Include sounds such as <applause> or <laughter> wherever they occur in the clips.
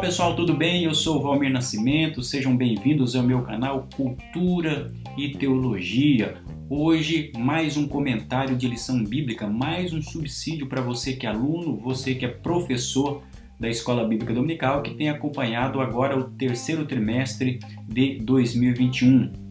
pessoal, tudo bem? Eu sou o Valmir Nascimento, sejam bem-vindos ao meu canal Cultura e Teologia. Hoje, mais um comentário de lição bíblica, mais um subsídio para você que é aluno, você que é professor da Escola Bíblica Dominical, que tem acompanhado agora o terceiro trimestre de 2021.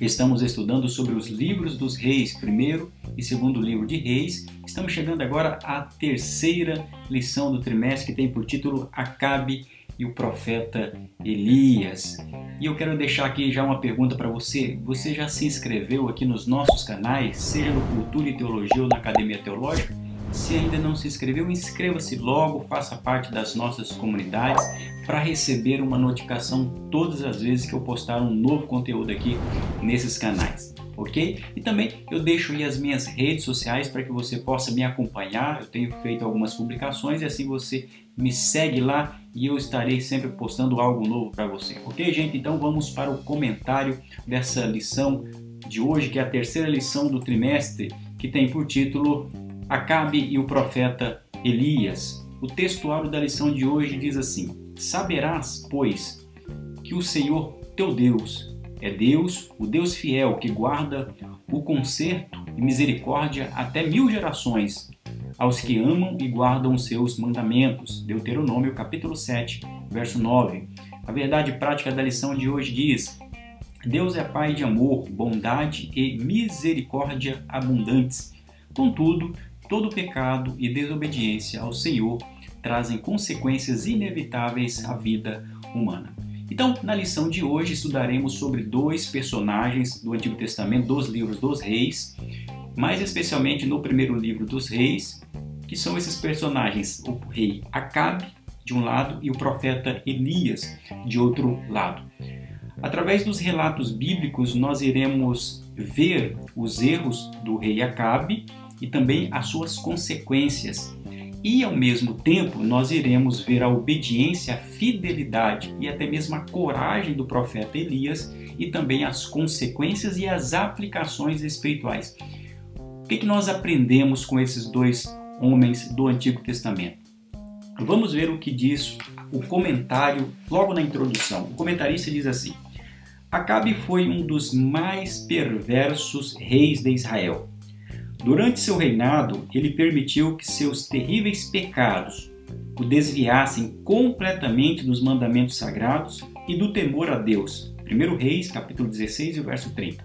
Estamos estudando sobre os livros dos reis, primeiro e segundo livro de reis. Estamos chegando agora à terceira lição do trimestre, que tem por título Acabe e o profeta Elias. E eu quero deixar aqui já uma pergunta para você. Você já se inscreveu aqui nos nossos canais, seja no Cultura e Teologia ou na Academia Teológica? Se ainda não se inscreveu, inscreva-se logo, faça parte das nossas comunidades para receber uma notificação todas as vezes que eu postar um novo conteúdo aqui nesses canais, ok? E também eu deixo aí as minhas redes sociais para que você possa me acompanhar. Eu tenho feito algumas publicações e assim você me segue lá e eu estarei sempre postando algo novo para você, ok, gente? Então vamos para o comentário dessa lição de hoje, que é a terceira lição do trimestre, que tem por título Acabe e o profeta Elias. O textuário da lição de hoje diz assim: Saberás, pois, que o Senhor teu Deus é Deus, o Deus fiel, que guarda o conserto e misericórdia até mil gerações aos que amam e guardam os seus mandamentos. Deuteronômio capítulo 7, verso 9. A verdade prática da lição de hoje diz: Deus é Pai de amor, bondade e misericórdia abundantes. Contudo, todo pecado e desobediência ao Senhor trazem consequências inevitáveis à vida humana. Então, na lição de hoje, estudaremos sobre dois personagens do Antigo Testamento, dos livros dos reis, mais especialmente no primeiro livro dos reis, que são esses personagens, o rei Acabe, de um lado, e o profeta Elias, de outro lado. Através dos relatos bíblicos, nós iremos ver os erros do rei Acabe e também as suas consequências. E ao mesmo tempo, nós iremos ver a obediência, a fidelidade e até mesmo a coragem do profeta Elias e também as consequências e as aplicações espirituais. O que, que nós aprendemos com esses dois homens do Antigo Testamento? Vamos ver o que diz o comentário logo na introdução. O comentarista diz assim: Acabe foi um dos mais perversos reis de Israel. Durante seu reinado, ele permitiu que seus terríveis pecados o desviassem completamente dos mandamentos sagrados e do temor a Deus. 1 Reis, capítulo 16, verso 30.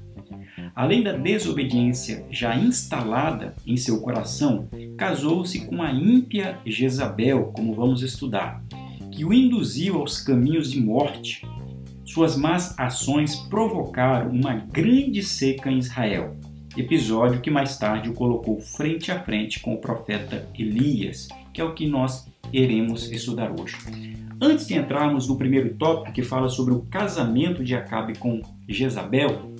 Além da desobediência já instalada em seu coração, casou-se com a ímpia Jezabel, como vamos estudar, que o induziu aos caminhos de morte. Suas más ações provocaram uma grande seca em Israel episódio que mais tarde o colocou frente a frente com o profeta Elias, que é o que nós iremos estudar hoje. Antes de entrarmos no primeiro tópico que fala sobre o casamento de Acabe com Jezabel,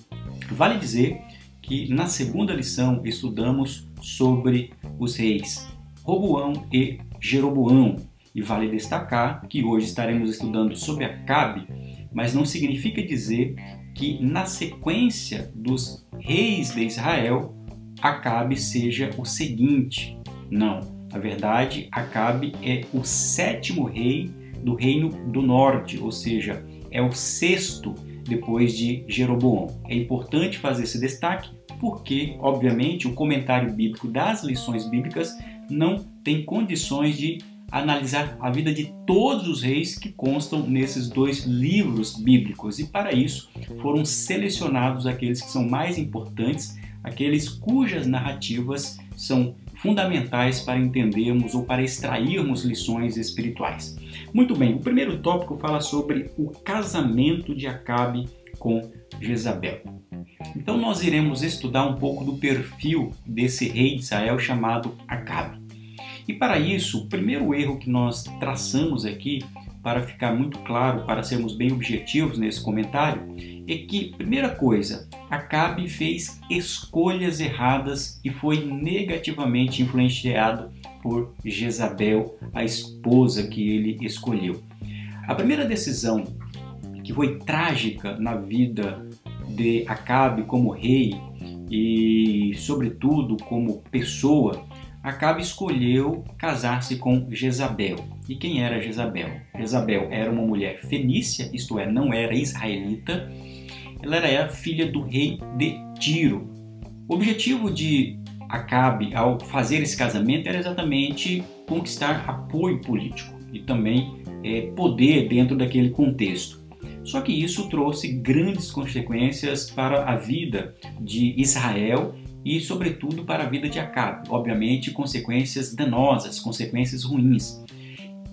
vale dizer que na segunda lição estudamos sobre os reis Roboão e Jeroboão. E vale destacar que hoje estaremos estudando sobre Acabe, mas não significa dizer que na sequência dos reis de Israel, Acabe seja o seguinte. Não, na verdade, Acabe é o sétimo rei do reino do norte, ou seja, é o sexto depois de Jeroboão. É importante fazer esse destaque porque, obviamente, o comentário bíblico das lições bíblicas não tem condições de analisar a vida de todos os reis que constam nesses dois livros bíblicos. E para isso foram selecionados aqueles que são mais importantes, aqueles cujas narrativas são fundamentais para entendermos ou para extrairmos lições espirituais. Muito bem, o primeiro tópico fala sobre o casamento de Acabe com Jezabel. Então nós iremos estudar um pouco do perfil desse rei de Israel chamado Acabe. E para isso, o primeiro erro que nós traçamos aqui, para ficar muito claro, para sermos bem objetivos nesse comentário, é que, primeira coisa, Acabe fez escolhas erradas e foi negativamente influenciado por Jezabel, a esposa que ele escolheu. A primeira decisão que foi trágica na vida de Acabe como rei e, sobretudo, como pessoa, Acabe escolheu casar-se com Jezabel. E quem era Jezabel? Jezabel era uma mulher fenícia, isto é, não era israelita. Ela era filha do rei de Tiro. O objetivo de Acabe ao fazer esse casamento era exatamente conquistar apoio político e também é, poder dentro daquele contexto. Só que isso trouxe grandes consequências para a vida de Israel e, sobretudo, para a vida de Acabe. Obviamente, consequências danosas, consequências ruins.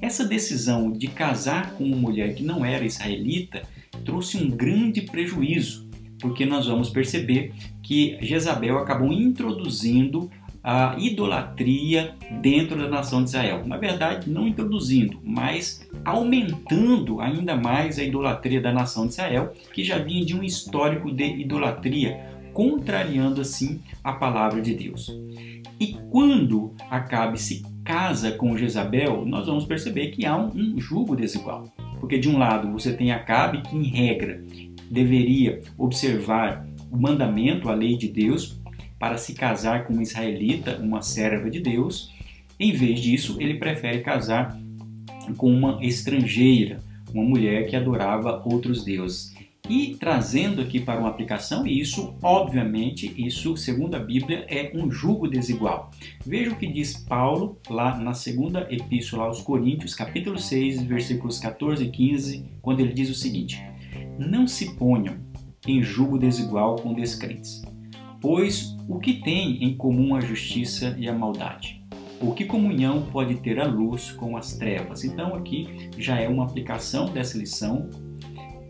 Essa decisão de casar com uma mulher que não era israelita trouxe um grande prejuízo, porque nós vamos perceber que Jezabel acabou introduzindo a idolatria dentro da nação de Israel. Na verdade, não introduzindo, mas aumentando ainda mais a idolatria da nação de Israel, que já vinha de um histórico de idolatria, contrariando assim a palavra de Deus. E quando Acabe se casa com Jezabel, nós vamos perceber que há um, um jugo desigual. Porque de um lado você tem Acabe que, em regra, deveria observar o mandamento, a lei de Deus, para se casar com uma israelita, uma serva de Deus. Em vez disso, ele prefere casar com uma estrangeira, uma mulher que adorava outros deuses. E trazendo aqui para uma aplicação, isso, obviamente, isso, segundo a Bíblia, é um jugo desigual. Veja o que diz Paulo lá na segunda epístola aos Coríntios, capítulo 6, versículos 14 e 15, quando ele diz o seguinte: Não se ponham em jugo desigual com descrentes. Pois o que tem em comum a justiça e a maldade? O que comunhão pode ter a luz com as trevas? Então, aqui já é uma aplicação dessa lição,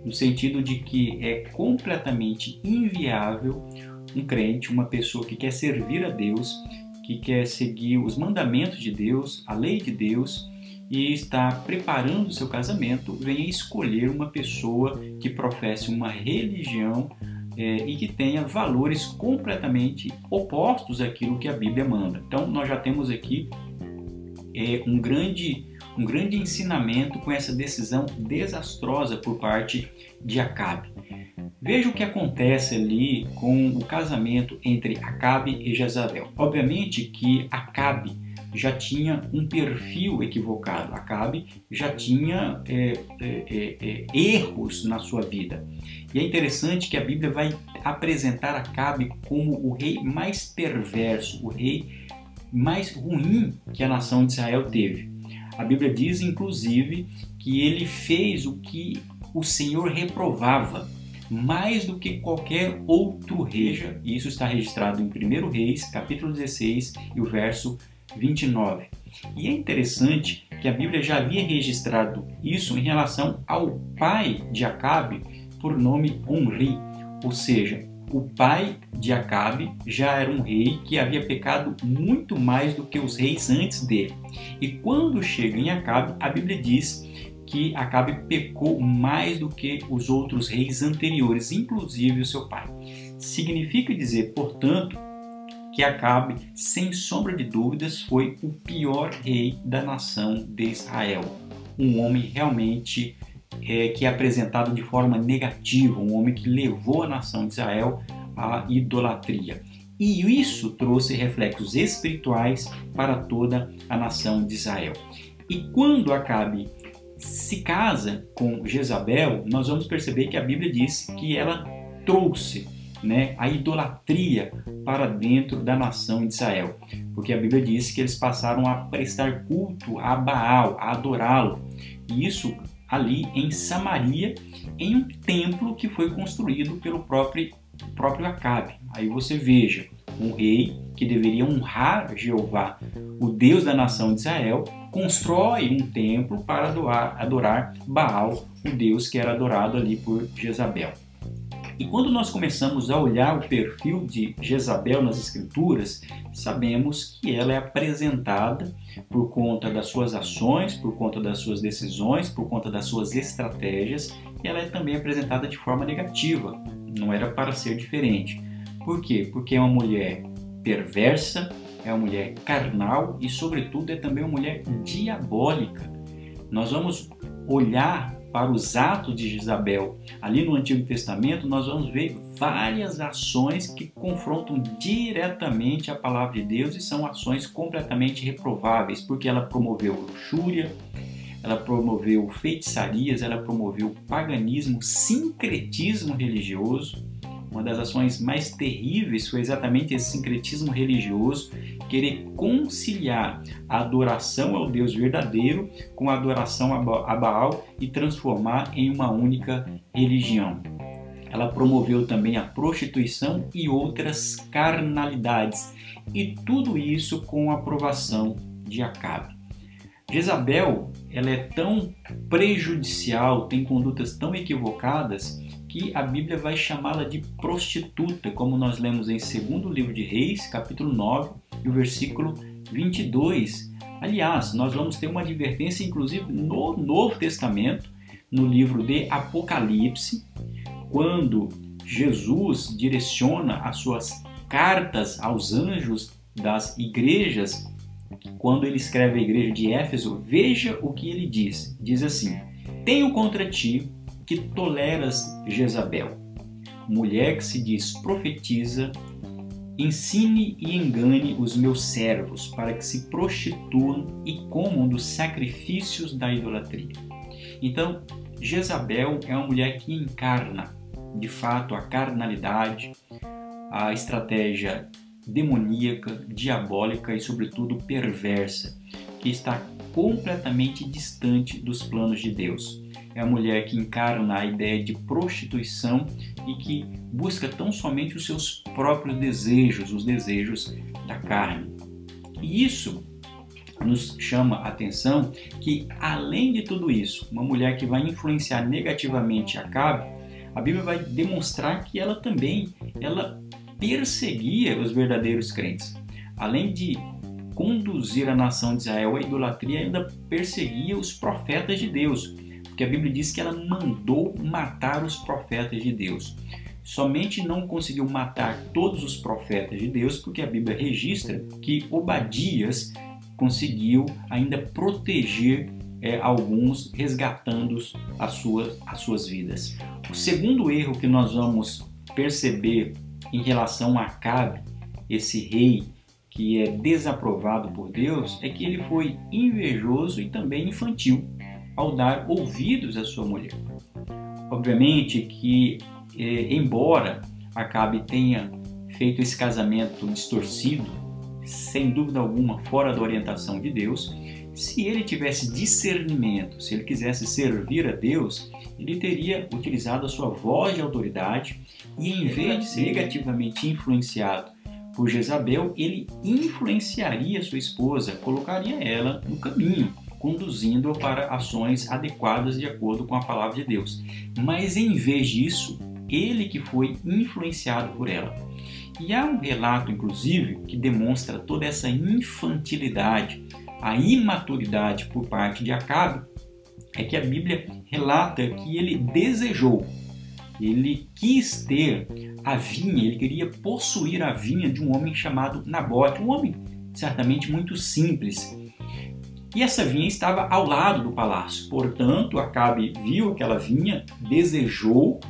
no sentido de que é completamente inviável um crente, uma pessoa que quer servir a Deus, que quer seguir os mandamentos de Deus, a lei de Deus e está preparando o seu casamento, venha escolher uma pessoa que professe uma religião é, e que tenha valores completamente opostos àquilo que a Bíblia manda. Então, nós já temos aqui é, um, grande, um grande ensinamento com essa decisão desastrosa por parte de Acabe. Veja o que acontece ali com o casamento entre Acabe e Jezabel. Obviamente que Acabe já tinha um perfil equivocado, Acabe já tinha é, é, é, é, erros na sua vida. E é interessante que a Bíblia vai apresentar Acabe como o rei mais perverso, o rei mais ruim que a nação de Israel teve. A Bíblia diz, inclusive, que ele fez o que o Senhor reprovava, mais do que qualquer outro rei. Isso está registrado em 1 Reis, capítulo 16, e o verso 29. E é interessante que a Bíblia já havia registrado isso em relação ao pai de Acabe por nome Onri, ou seja, o pai de Acabe já era um rei que havia pecado muito mais do que os reis antes dele. E quando chega em Acabe, a Bíblia diz que Acabe pecou mais do que os outros reis anteriores, inclusive o seu pai. Significa dizer, portanto, que Acabe, sem sombra de dúvidas, foi o pior rei da nação de Israel. Um homem realmente é, que é apresentado de forma negativa, um homem que levou a nação de Israel à idolatria. E isso trouxe reflexos espirituais para toda a nação de Israel. E quando Acabe se casa com Jezabel, nós vamos perceber que a Bíblia diz que ela trouxe né, a idolatria para dentro da nação de Israel. Porque a Bíblia diz que eles passaram a prestar culto a Baal, a adorá-lo. E isso ali em Samaria, em um templo que foi construído pelo próprio, próprio Acabe. Aí você veja, um rei que deveria honrar Jeová, o Deus da nação de Israel, constrói um templo para adorar, adorar Baal, o Deus que era adorado ali por Jezabel. E quando nós começamos a olhar o perfil de Jezabel nas Escrituras, sabemos que ela é apresentada por conta das suas ações, por conta das suas decisões, por conta das suas estratégias, e ela é também apresentada de forma negativa. Não era para ser diferente. Por quê? Porque é uma mulher perversa, é uma mulher carnal e, sobretudo, é também uma mulher diabólica. Nós vamos olhar para os atos de Jezabel, ali no Antigo Testamento, nós vamos ver várias ações que confrontam diretamente a palavra de Deus e são ações completamente reprováveis, porque ela promoveu luxúria, ela promoveu feitiçarias, ela promoveu paganismo, sincretismo religioso. Uma das ações mais terríveis foi exatamente esse sincretismo religioso, querer conciliar a adoração ao Deus verdadeiro com a adoração a Baal e transformar em uma única religião. Ela promoveu também a prostituição e outras carnalidades, e tudo isso com a aprovação de Acabe. Jezabel ela é tão prejudicial, tem condutas tão equivocadas que a Bíblia vai chamá-la de prostituta, como nós lemos em 2 livro de Reis, capítulo 9, e o versículo 22. Aliás, nós vamos ter uma advertência inclusive no Novo Testamento, no livro de Apocalipse, quando Jesus direciona as suas cartas aos anjos das igrejas quando ele escreve à igreja de Éfeso, veja o que ele diz. Diz assim: Tenho contra ti que toleras Jezabel, mulher que se diz profetiza, ensine e engane os meus servos para que se prostituam e comam dos sacrifícios da idolatria. Então, Jezabel é uma mulher que encarna, de fato, a carnalidade, a estratégia demoníaca, diabólica e, sobretudo, perversa, que está completamente distante dos planos de Deus. É a mulher que encarna a ideia de prostituição e que busca tão somente os seus próprios desejos, os desejos da carne. E isso nos chama a atenção que, além de tudo isso, uma mulher que vai influenciar negativamente a Cabe, a Bíblia vai demonstrar que ela também ela perseguia os verdadeiros crentes. Além de conduzir a nação de Israel à idolatria, ainda perseguia os profetas de Deus, porque a Bíblia diz que ela mandou matar os profetas de Deus. Somente não conseguiu matar todos os profetas de Deus, porque a Bíblia registra que Obadias conseguiu ainda proteger é, alguns, resgatando as suas, as suas vidas. O segundo erro que nós vamos perceber em relação a Acabe, esse rei que é desaprovado por Deus, é que ele foi invejoso e também infantil ao dar ouvidos à sua mulher. Obviamente que, é, embora Acabe tenha feito esse casamento distorcido, sem dúvida alguma fora da orientação de Deus, se ele tivesse discernimento, se ele quisesse servir a Deus, ele teria utilizado a sua voz de autoridade e, em vez de ser negativamente influenciado por Jezabel, ele influenciaria sua esposa, colocaria ela no caminho, conduzindo-a para ações adequadas de acordo com a palavra de Deus. Mas em vez disso, ele que foi influenciado por ela. E há um relato, inclusive, que demonstra toda essa infantilidade, a imaturidade por parte de Acabe, é que a Bíblia relata que ele desejou, ele quis ter a vinha, ele queria possuir a vinha de um homem chamado Nabote, um homem certamente muito simples. E essa vinha estava ao lado do palácio, portanto, Acabe viu aquela vinha, desejou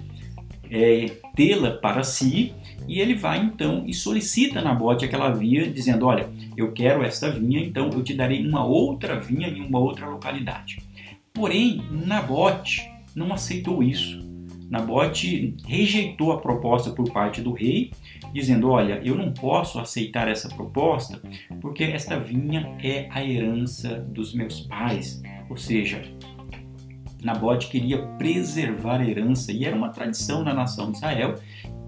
é, tê-la para si e ele vai então e solicita Nabote aquela vinha, dizendo: Olha, eu quero esta vinha, então eu te darei uma outra vinha em uma outra localidade. Porém, Nabote não aceitou isso. Nabote rejeitou a proposta por parte do rei, dizendo: Olha, eu não posso aceitar essa proposta porque esta vinha é a herança dos meus pais. Ou seja, Nabote queria preservar a herança e era uma tradição na nação de Israel.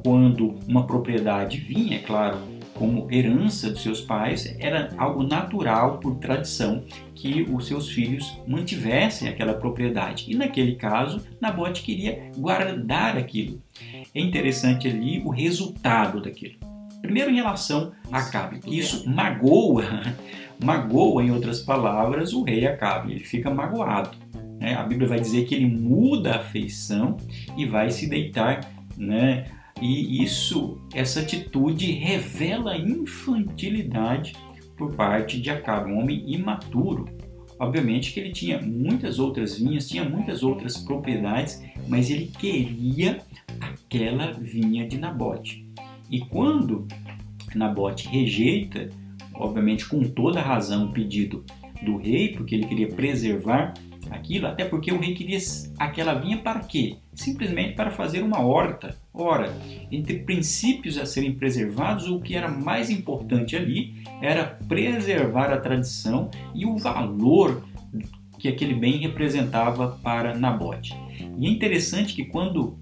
Quando uma propriedade vinha, é claro, como herança dos seus pais, era algo natural por tradição que os seus filhos mantivessem aquela propriedade. E naquele caso, Nabote queria guardar aquilo. É interessante ali o resultado daquilo. Primeiro em relação a Acabe, isso magoa, <laughs> magoa em outras palavras o rei Acabe, ele fica magoado. Né? A Bíblia vai dizer que ele muda a feição e vai se deitar né, e isso, essa atitude revela infantilidade por parte de Acabe, um homem imaturo. Obviamente que ele tinha muitas outras vinhas, tinha muitas outras propriedades, mas ele queria aquela vinha de Nabote. E quando Nabote rejeita, obviamente com toda razão, o pedido do rei, porque ele queria preservar aquilo, até porque o rei queria aquela vinha para quê? Simplesmente para fazer uma horta. Ora, entre princípios a serem preservados, o que era mais importante ali era preservar a tradição e o valor que aquele bem representava para Nabote. E é interessante que quando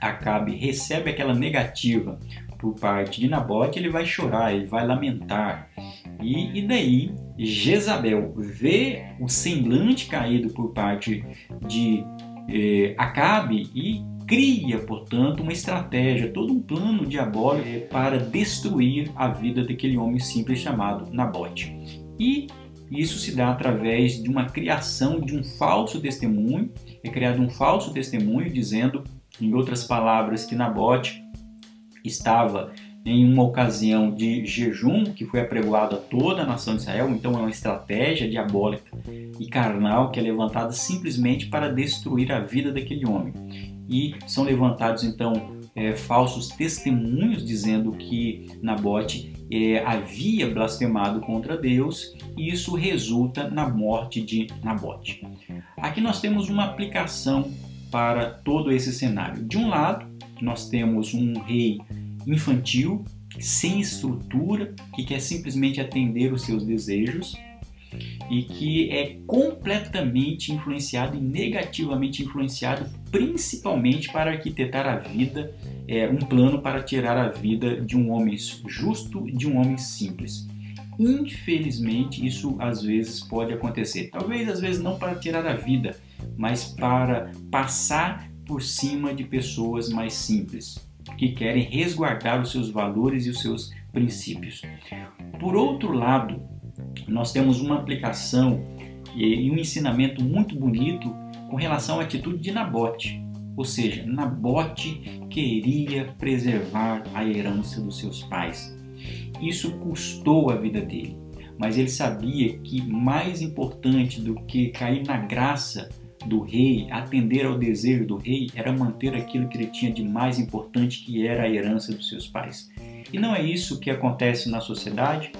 Acabe recebe aquela negativa por parte de Nabote, ele vai chorar, ele vai lamentar. E, e daí Jezabel vê o semblante caído por parte de eh, Acabe e cria, portanto, uma estratégia, todo um plano diabólico para destruir a vida daquele homem simples chamado Nabote. E isso se dá através de uma criação de um falso testemunho, é criado um falso testemunho dizendo, em outras palavras, que Nabote estava em uma ocasião de jejum que foi apregoado a toda a nação de Israel, então é uma estratégia diabólica e carnal que é levantada simplesmente para destruir a vida daquele homem. E são levantados então é, falsos testemunhos dizendo que Nabote é, havia blasfemado contra Deus e isso resulta na morte de Nabote. Aqui nós temos uma aplicação para todo esse cenário. De um lado, nós temos um rei infantil, sem estrutura, que quer simplesmente atender os seus desejos e que é completamente influenciado e negativamente influenciado, principalmente para arquitetar a vida, é, um plano para tirar a vida de um homem justo de um homem simples. Infelizmente, isso às vezes pode acontecer. Talvez às vezes não para tirar a vida, mas para passar por cima de pessoas mais simples que querem resguardar os seus valores e os seus princípios. Por outro lado, nós temos uma aplicação e um ensinamento muito bonito com relação à atitude de Nabote. Ou seja, Nabote queria preservar a herança dos seus pais. Isso custou a vida dele, mas ele sabia que mais importante do que cair na graça do rei, atender ao desejo do rei, era manter aquilo que ele tinha de mais importante, que era a herança dos seus pais. E não é isso que acontece na sociedade?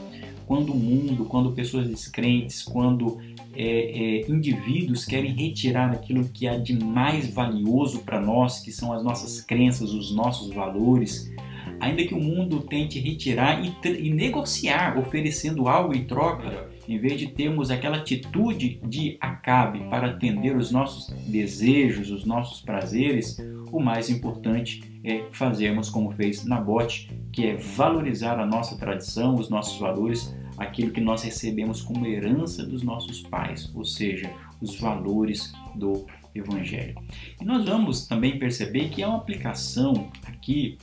Quando o mundo, quando pessoas descrentes, quando é, é, indivíduos querem retirar aquilo que há de mais valioso para nós, que são as nossas crenças, os nossos valores, ainda que o mundo tente retirar e, e negociar, oferecendo algo em troca, em vez de termos aquela atitude de acabe para atender os nossos desejos, os nossos prazeres, o mais importante é fazermos como fez Nabote, que é valorizar a nossa tradição, os nossos valores, aquilo que nós recebemos como herança dos nossos pais, ou seja, os valores do Evangelho. E nós vamos também perceber que há uma aplicação aqui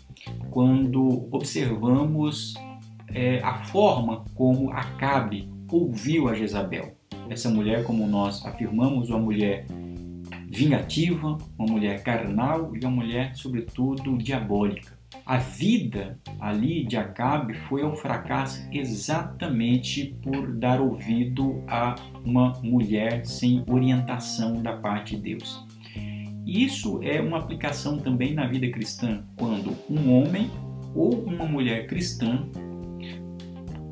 quando observamos é, a forma como Acabe ouviu a Jezabel. Essa mulher, como nós afirmamos, uma mulher vingativa, uma mulher carnal e uma mulher, sobretudo, diabólica. A vida ali de Acabe foi ao fracasso exatamente por dar ouvido a uma mulher sem orientação da parte de Deus. Isso é uma aplicação também na vida cristã, quando um homem ou uma mulher cristã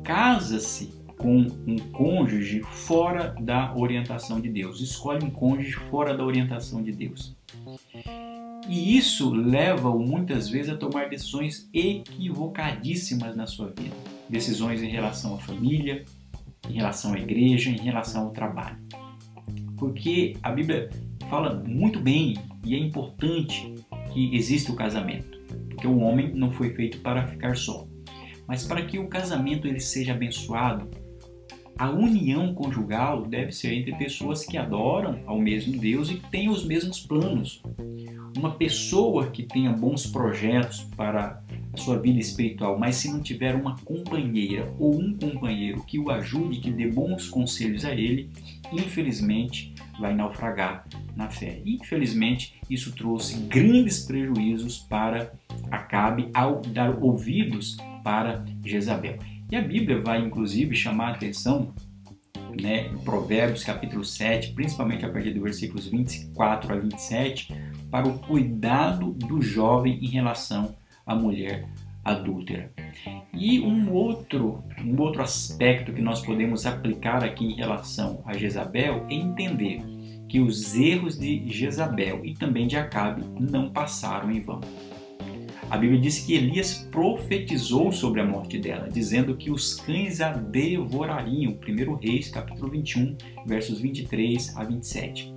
casa-se com um cônjuge fora da orientação de Deus, escolhe um cônjuge fora da orientação de Deus. E isso leva-o muitas vezes a tomar decisões equivocadíssimas na sua vida. Decisões em relação à família, em relação à igreja, em relação ao trabalho. Porque a Bíblia fala muito bem e é importante que exista o casamento. Porque o homem não foi feito para ficar só. Mas para que o casamento ele seja abençoado, a união conjugal deve ser entre pessoas que adoram ao mesmo Deus e que têm os mesmos planos. Uma pessoa que tenha bons projetos para a sua vida espiritual, mas se não tiver uma companheira ou um companheiro que o ajude, que dê bons conselhos a ele, infelizmente vai naufragar na fé. Infelizmente, isso trouxe grandes prejuízos para Acabe ao dar ouvidos para Jezabel. E a Bíblia vai inclusive chamar a atenção né, em Provérbios capítulo 7, principalmente a partir dos versículos 24 a 27, para o cuidado do jovem em relação à mulher adúltera. E um outro, um outro aspecto que nós podemos aplicar aqui em relação a Jezabel é entender que os erros de Jezabel e também de Acabe não passaram em vão. A Bíblia diz que Elias profetizou sobre a morte dela, dizendo que os cães a devorariam. 1 Reis, capítulo 21, versos 23 a 27.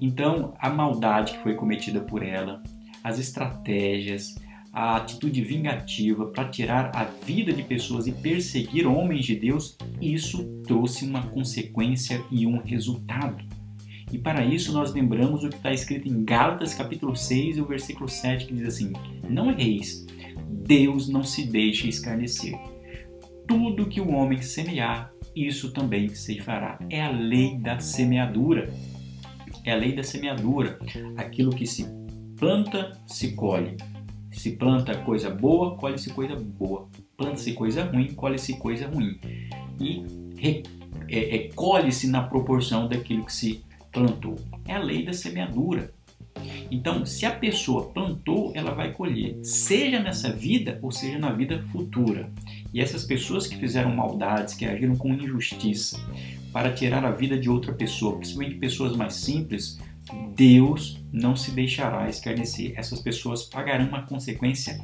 Então, a maldade que foi cometida por ela, as estratégias, a atitude vingativa para tirar a vida de pessoas e perseguir homens de Deus, isso trouxe uma consequência e um resultado. E para isso nós lembramos o que está escrito em Gálatas capítulo 6 e o versículo 7 que diz assim: Não erreis, Deus não se deixa escarnecer. Tudo que o homem semear, isso também se fará. É a lei da semeadura. É a lei da semeadura. Aquilo que se planta, se colhe. Se planta coisa boa, colhe-se coisa boa. Planta-se coisa ruim, colhe-se coisa ruim. E é, é, colhe-se na proporção daquilo que se plantou. É a lei da semeadura. Então, se a pessoa plantou, ela vai colher, seja nessa vida ou seja na vida futura. E essas pessoas que fizeram maldades, que agiram com injustiça para tirar a vida de outra pessoa, principalmente pessoas mais simples, Deus não se deixará escarnecer. Essas pessoas pagarão uma consequência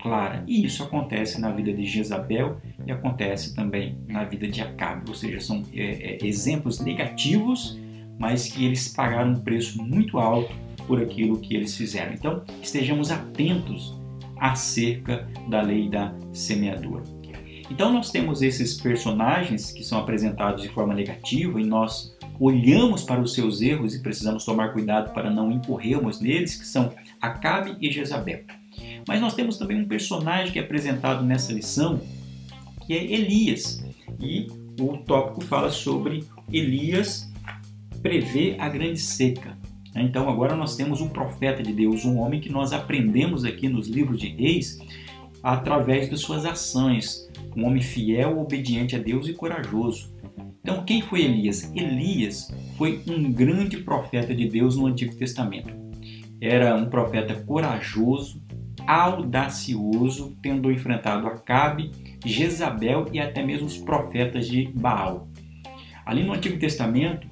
clara. E isso acontece na vida de Jezabel e acontece também na vida de Acabe. Ou seja, são é, é, exemplos negativos mas que eles pagaram um preço muito alto por aquilo que eles fizeram. Então, estejamos atentos acerca da lei da semeadura. Então, nós temos esses personagens que são apresentados de forma negativa e nós olhamos para os seus erros e precisamos tomar cuidado para não incorrermos neles, que são Acabe e Jezabel. Mas nós temos também um personagem que é apresentado nessa lição, que é Elias. E o tópico fala sobre Elias prevê a grande seca. Então agora nós temos um profeta de Deus, um homem que nós aprendemos aqui nos livros de Reis através de suas ações, um homem fiel, obediente a Deus e corajoso. Então quem foi Elias? Elias foi um grande profeta de Deus no Antigo Testamento. Era um profeta corajoso, audacioso, tendo enfrentado Acabe, Jezabel e até mesmo os profetas de Baal. Ali no Antigo Testamento,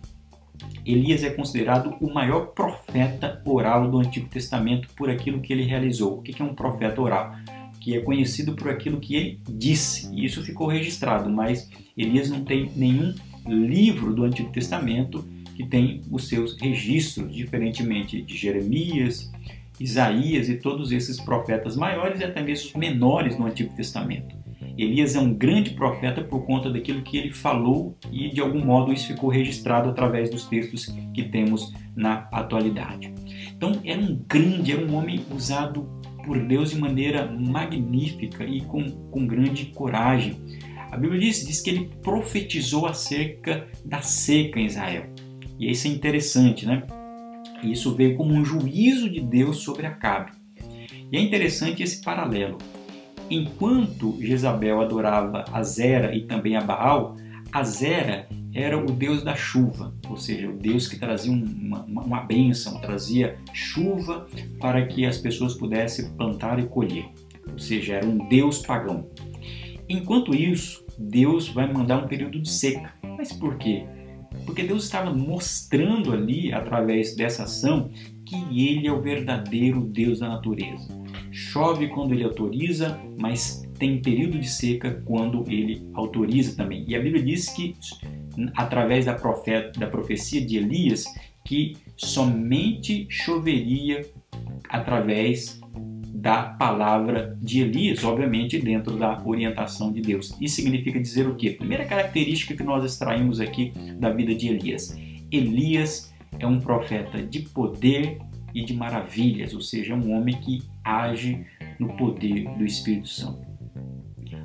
Elias é considerado o maior profeta oral do Antigo Testamento por aquilo que ele realizou. O que é um profeta oral? Que é conhecido por aquilo que ele disse. E isso ficou registrado, mas Elias não tem nenhum livro do Antigo Testamento que tem os seus registros, diferentemente de Jeremias, Isaías e todos esses profetas maiores e até mesmo os menores no Antigo Testamento. Elias é um grande profeta por conta daquilo que ele falou e de algum modo isso ficou registrado através dos textos que temos na atualidade. Então era um grande, era um homem usado por Deus de maneira magnífica e com, com grande coragem. A Bíblia diz, diz que ele profetizou acerca da seca em Israel. E isso é interessante, né? Isso veio como um juízo de Deus sobre Acabe. E é interessante esse paralelo. Enquanto Jezabel adorava a Zera e também a Baal, a Zera era o deus da chuva, ou seja, o deus que trazia uma, uma, uma bênção, trazia chuva para que as pessoas pudessem plantar e colher. Ou seja, era um deus pagão. Enquanto isso, Deus vai mandar um período de seca. Mas por quê? Porque Deus estava mostrando ali, através dessa ação, que Ele é o verdadeiro Deus da natureza. Chove quando Ele autoriza, mas tem período de seca quando Ele autoriza também. E a Bíblia diz que, através da, profeta, da profecia de Elias, que somente choveria através da palavra de Elias, obviamente dentro da orientação de Deus. Isso significa dizer o quê? Primeira característica que nós extraímos aqui da vida de Elias. Elias é um profeta de poder e de maravilhas, ou seja, é um homem que age no poder do Espírito Santo.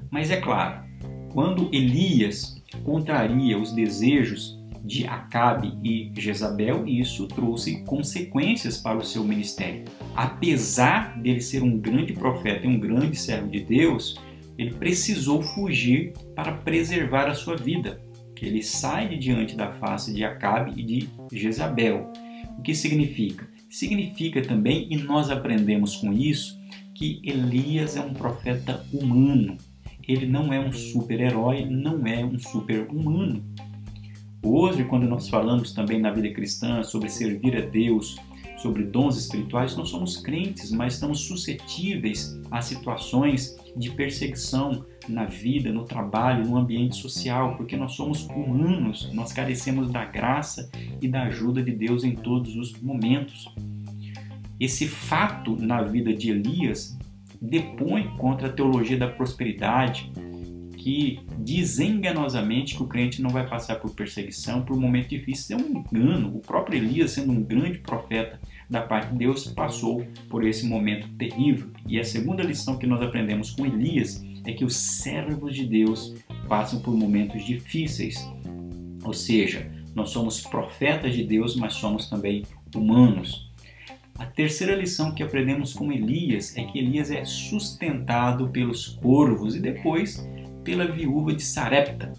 Mas é claro, quando Elias contraria os desejos de Acabe e Jezabel, isso trouxe consequências para o seu ministério. Apesar dele ser um grande profeta e um grande servo de Deus, ele precisou fugir para preservar a sua vida. Ele sai de diante da face de Acabe e de Jezabel. O que significa? Significa também, e nós aprendemos com isso, que Elias é um profeta humano. Ele não é um super-herói, não é um super-humano. Hoje, quando nós falamos também na vida cristã sobre servir a Deus, sobre dons espirituais, nós somos crentes, mas estamos suscetíveis a situações de perseguição na vida, no trabalho, no ambiente social, porque nós somos humanos, nós carecemos da graça e da ajuda de Deus em todos os momentos. Esse fato na vida de Elias depõe contra a teologia da prosperidade, que diz enganosamente que o crente não vai passar por perseguição, por um momento difícil. É um engano. O próprio Elias, sendo um grande profeta da parte de Deus, passou por esse momento terrível. E a segunda lição que nós aprendemos com Elias é que os servos de Deus passam por momentos difíceis. Ou seja, nós somos profetas de Deus, mas somos também humanos. A terceira lição que aprendemos com Elias é que Elias é sustentado pelos corvos e depois pela viúva de Sarepta.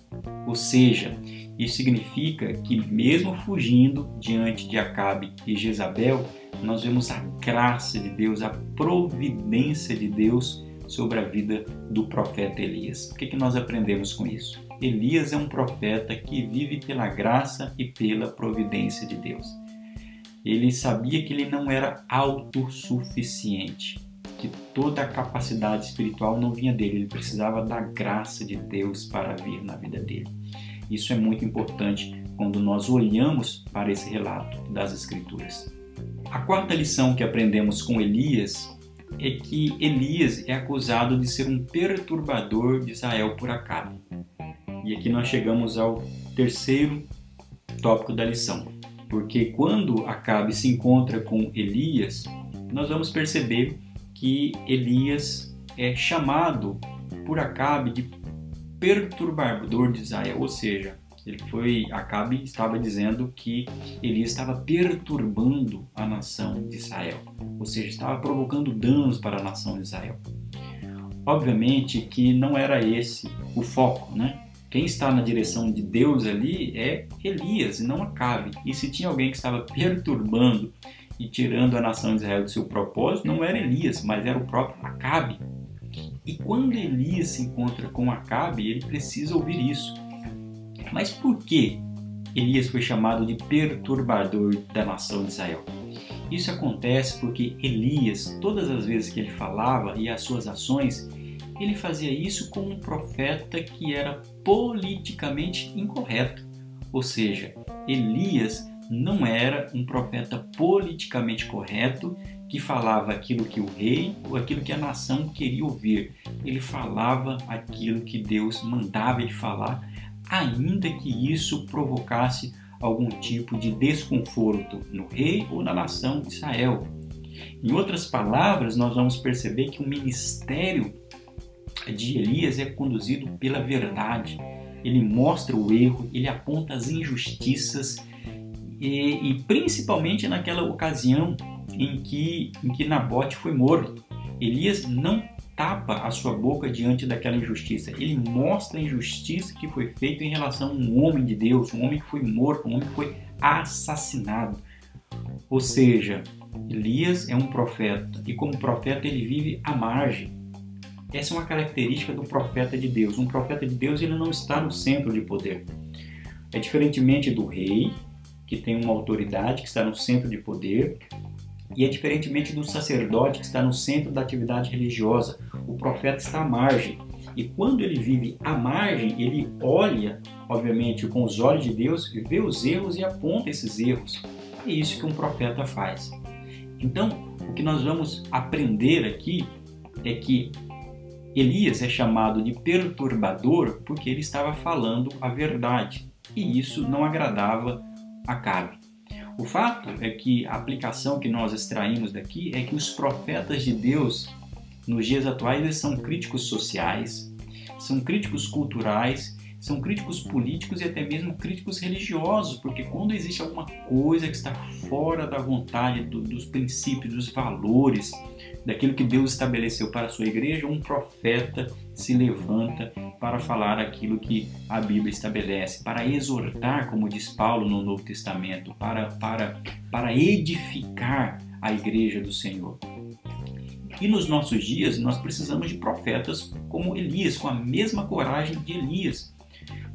Ou seja, isso significa que, mesmo fugindo diante de Acabe e Jezabel, nós vemos a graça de Deus, a providência de Deus sobre a vida do profeta Elias. O que, que nós aprendemos com isso? Elias é um profeta que vive pela graça e pela providência de Deus. Ele sabia que ele não era autossuficiente que toda a capacidade espiritual não vinha dele, ele precisava da graça de Deus para vir na vida dele. Isso é muito importante quando nós olhamos para esse relato das Escrituras. A quarta lição que aprendemos com Elias é que Elias é acusado de ser um perturbador de Israel por Acabe. E aqui nós chegamos ao terceiro tópico da lição. Porque quando Acabe se encontra com Elias, nós vamos perceber que Elias é chamado por Acabe de perturbador de Israel, ou seja, ele foi Acabe estava dizendo que Elias estava perturbando a nação de Israel, ou seja, estava provocando danos para a nação de Israel. Obviamente que não era esse o foco, né? Quem está na direção de Deus ali é Elias e não Acabe. E se tinha alguém que estava perturbando e tirando a nação de Israel do seu propósito não era Elias, mas era o próprio Acabe. E quando Elias se encontra com Acabe, ele precisa ouvir isso. Mas por que Elias foi chamado de perturbador da nação de Israel? Isso acontece porque Elias, todas as vezes que ele falava e as suas ações, ele fazia isso como um profeta que era politicamente incorreto. Ou seja, Elias não era um profeta politicamente correto que falava aquilo que o rei ou aquilo que a nação queria ouvir. Ele falava aquilo que Deus mandava ele falar, ainda que isso provocasse algum tipo de desconforto no rei ou na nação de Israel. Em outras palavras, nós vamos perceber que o ministério de Elias é conduzido pela verdade. Ele mostra o erro, ele aponta as injustiças e, e principalmente naquela ocasião em que, em que Nabote foi morto. Elias não tapa a sua boca diante daquela injustiça. Ele mostra a injustiça que foi feita em relação a um homem de Deus, um homem que foi morto, um homem que foi assassinado. Ou seja, Elias é um profeta e como profeta ele vive à margem. Essa é uma característica do profeta de Deus. Um profeta de Deus ele não está no centro de poder. É diferentemente do rei, que tem uma autoridade, que está no centro de poder, e é diferentemente do sacerdote que está no centro da atividade religiosa. O profeta está à margem. E quando ele vive à margem, ele olha, obviamente, com os olhos de Deus, vê os erros e aponta esses erros. É isso que um profeta faz. Então, o que nós vamos aprender aqui é que Elias é chamado de perturbador porque ele estava falando a verdade. E isso não agradava Acabe. O fato é que a aplicação que nós extraímos daqui é que os profetas de Deus nos dias atuais eles são críticos sociais, são críticos culturais são críticos políticos e até mesmo críticos religiosos, porque quando existe alguma coisa que está fora da vontade, do, dos princípios, dos valores, daquilo que Deus estabeleceu para a sua igreja, um profeta se levanta para falar aquilo que a Bíblia estabelece, para exortar, como diz Paulo no Novo Testamento, para, para, para edificar a igreja do Senhor. E nos nossos dias nós precisamos de profetas como Elias, com a mesma coragem de Elias,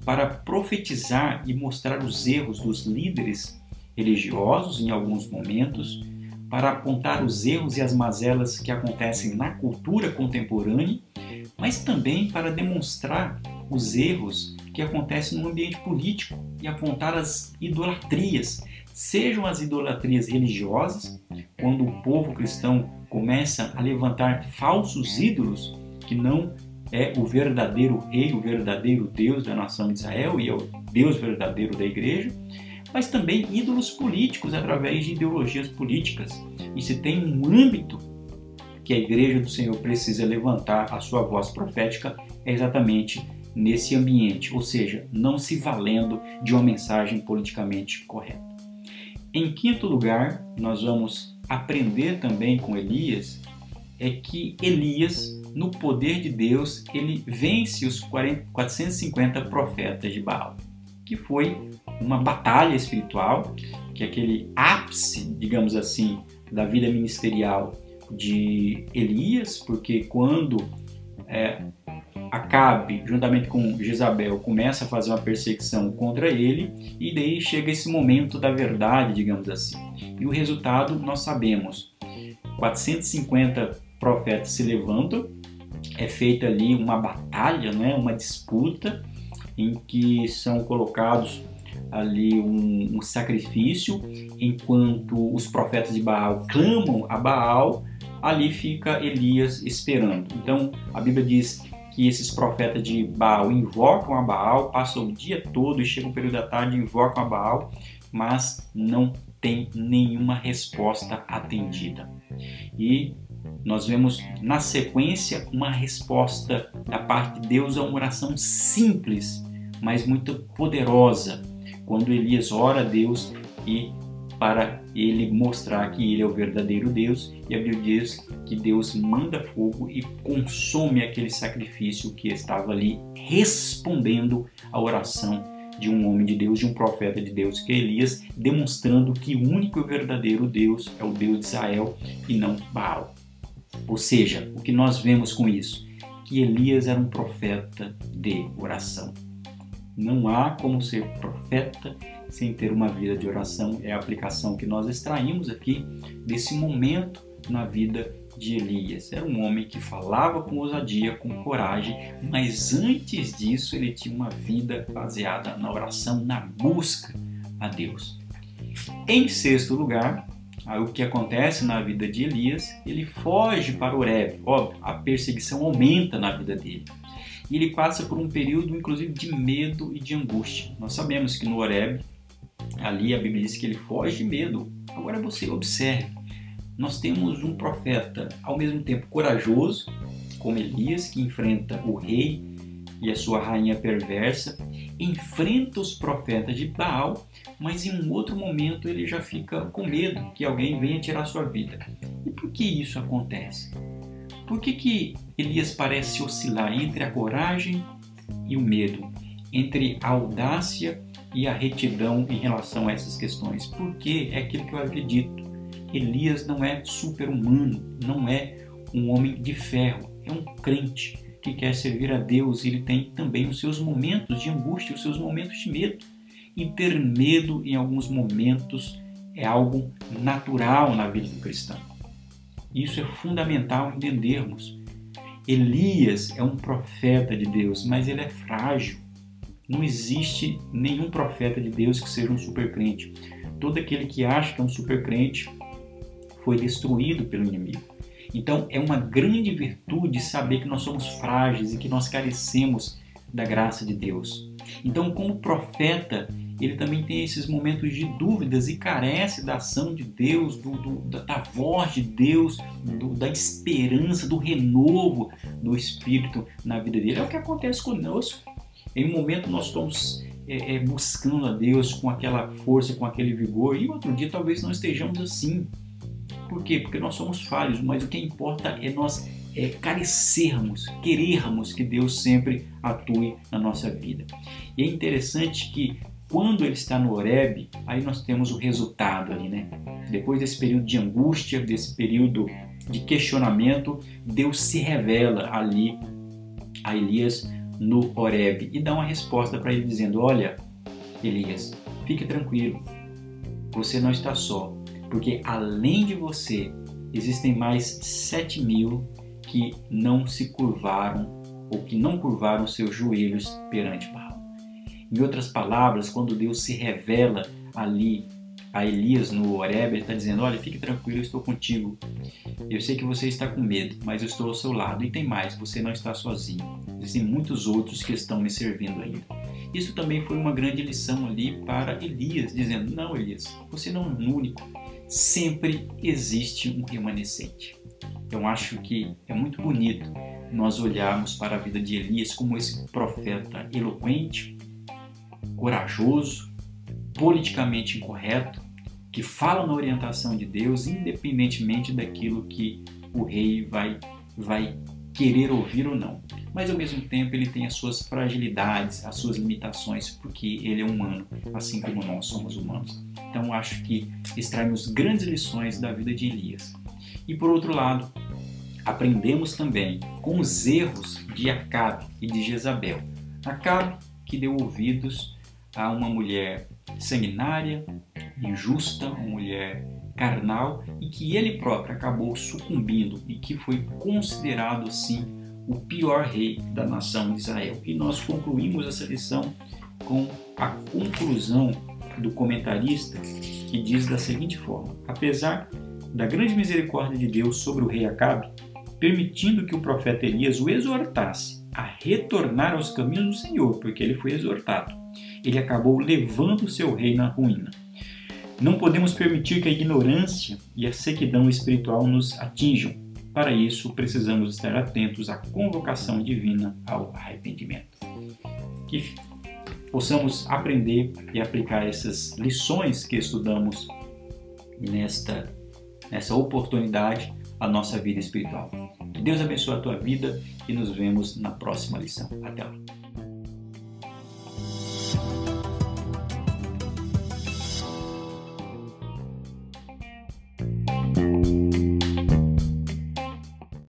para profetizar e mostrar os erros dos líderes religiosos em alguns momentos, para apontar os erros e as mazelas que acontecem na cultura contemporânea, mas também para demonstrar os erros que acontecem no ambiente político e apontar as idolatrias, sejam as idolatrias religiosas, quando o povo cristão começa a levantar falsos ídolos que não é o verdadeiro rei, o verdadeiro Deus da nação de Israel e é o Deus verdadeiro da igreja, mas também ídolos políticos através de ideologias políticas. E se tem um âmbito que a igreja do Senhor precisa levantar a sua voz profética, é exatamente nesse ambiente, ou seja, não se valendo de uma mensagem politicamente correta. Em quinto lugar, nós vamos aprender também com Elias é que Elias no poder de Deus, ele vence os 40, 450 profetas de Baal, que foi uma batalha espiritual, que é aquele ápice, digamos assim, da vida ministerial de Elias, porque quando é, Acabe, juntamente com Jezabel, começa a fazer uma perseguição contra ele, e daí chega esse momento da verdade, digamos assim. E o resultado nós sabemos: 450 profetas se levantam é feita ali uma batalha, né, uma disputa em que são colocados ali um, um, sacrifício, enquanto os profetas de Baal clamam a Baal, ali fica Elias esperando. Então a Bíblia diz que esses profetas de Baal invocam a Baal, passam o dia todo e chega o período da tarde invocam a Baal, mas não tem nenhuma resposta atendida. E nós vemos na sequência uma resposta da parte de Deus a uma oração simples, mas muito poderosa, quando Elias ora a Deus e para ele mostrar que ele é o verdadeiro Deus, e a Bíblia diz que Deus manda fogo e consome aquele sacrifício que estava ali respondendo à oração de um homem de Deus, de um profeta de Deus, que é Elias, demonstrando que o único e verdadeiro Deus é o Deus de Israel e não Baal. Ou seja, o que nós vemos com isso? Que Elias era um profeta de oração. Não há como ser profeta sem ter uma vida de oração. É a aplicação que nós extraímos aqui desse momento na vida de Elias. Era um homem que falava com ousadia, com coragem, mas antes disso ele tinha uma vida baseada na oração, na busca a Deus. Em sexto lugar, Aí o que acontece na vida de Elias? Ele foge para Oreb. Óbvio, a perseguição aumenta na vida dele. E ele passa por um período, inclusive, de medo e de angústia. Nós sabemos que no Oreb, ali a Bíblia diz que ele foge de medo. Agora você observe, nós temos um profeta ao mesmo tempo corajoso, como Elias, que enfrenta o rei e a sua rainha perversa, enfrenta os profetas de Baal, mas em um outro momento ele já fica com medo que alguém venha tirar sua vida. E por que isso acontece? Por que, que Elias parece oscilar entre a coragem e o medo, entre a audácia e a retidão em relação a essas questões? Porque é aquilo que eu havia dito. Elias não é super-humano, não é um homem de ferro, é um crente que quer servir a Deus, ele tem também os seus momentos de angústia, os seus momentos de medo. E ter medo em alguns momentos é algo natural na vida do cristão. Isso é fundamental entendermos. Elias é um profeta de Deus, mas ele é frágil. Não existe nenhum profeta de Deus que seja um supercrente. Todo aquele que acha que é um supercrente foi destruído pelo inimigo. Então, é uma grande virtude saber que nós somos frágeis e que nós carecemos da graça de Deus. Então, como profeta, ele também tem esses momentos de dúvidas e carece da ação de Deus, do, do, da voz de Deus, do, da esperança, do renovo do Espírito na vida dele. É o que acontece conosco. Em um momento nós estamos é, é, buscando a Deus com aquela força, com aquele vigor, e outro dia talvez não estejamos assim. Por quê? Porque nós somos falhos, mas o que importa é nós é, carecermos, querermos que Deus sempre atue na nossa vida. E é interessante que quando ele está no Horeb, aí nós temos o resultado ali, né? Depois desse período de angústia, desse período de questionamento, Deus se revela ali a Elias no Horeb e dá uma resposta para ele dizendo: Olha, Elias, fique tranquilo, você não está só, porque além de você existem mais sete mil que não se curvaram ou que não curvaram seus joelhos perante Baal. Em outras palavras, quando Deus se revela ali a Elias no Horeb, ele está dizendo: Olha, fique tranquilo, eu estou contigo. Eu sei que você está com medo, mas eu estou ao seu lado. E tem mais, você não está sozinho. Existem muitos outros que estão me servindo ainda. Isso também foi uma grande lição ali para Elias, dizendo: Não, Elias, você não é o único. Sempre existe um remanescente. Eu acho que é muito bonito nós olharmos para a vida de Elias como esse profeta eloquente, corajoso, politicamente incorreto, que fala na orientação de Deus, independentemente daquilo que o rei vai, vai querer ouvir ou não. Mas ao mesmo tempo ele tem as suas fragilidades, as suas limitações, porque ele é humano, assim como nós somos humanos. Então acho que extraímos grandes lições da vida de Elias. E por outro lado, aprendemos também com os erros de Acabe e de Jezabel. Acabe que deu ouvidos a uma mulher sanguinária, injusta, uma mulher carnal e que ele próprio acabou sucumbindo e que foi considerado assim o pior rei da nação de Israel. E nós concluímos essa lição com a conclusão do comentarista que diz da seguinte forma: apesar da grande misericórdia de Deus sobre o rei Acabe, permitindo que o profeta Elias o exortasse a retornar aos caminhos do Senhor, porque ele foi exortado ele acabou levando seu reino à ruína. Não podemos permitir que a ignorância e a sequidão espiritual nos atinjam. Para isso, precisamos estar atentos à convocação divina ao arrependimento. Que possamos aprender e aplicar essas lições que estudamos nesta, nessa oportunidade à nossa vida espiritual. Que Deus abençoe a tua vida e nos vemos na próxima lição. Até lá.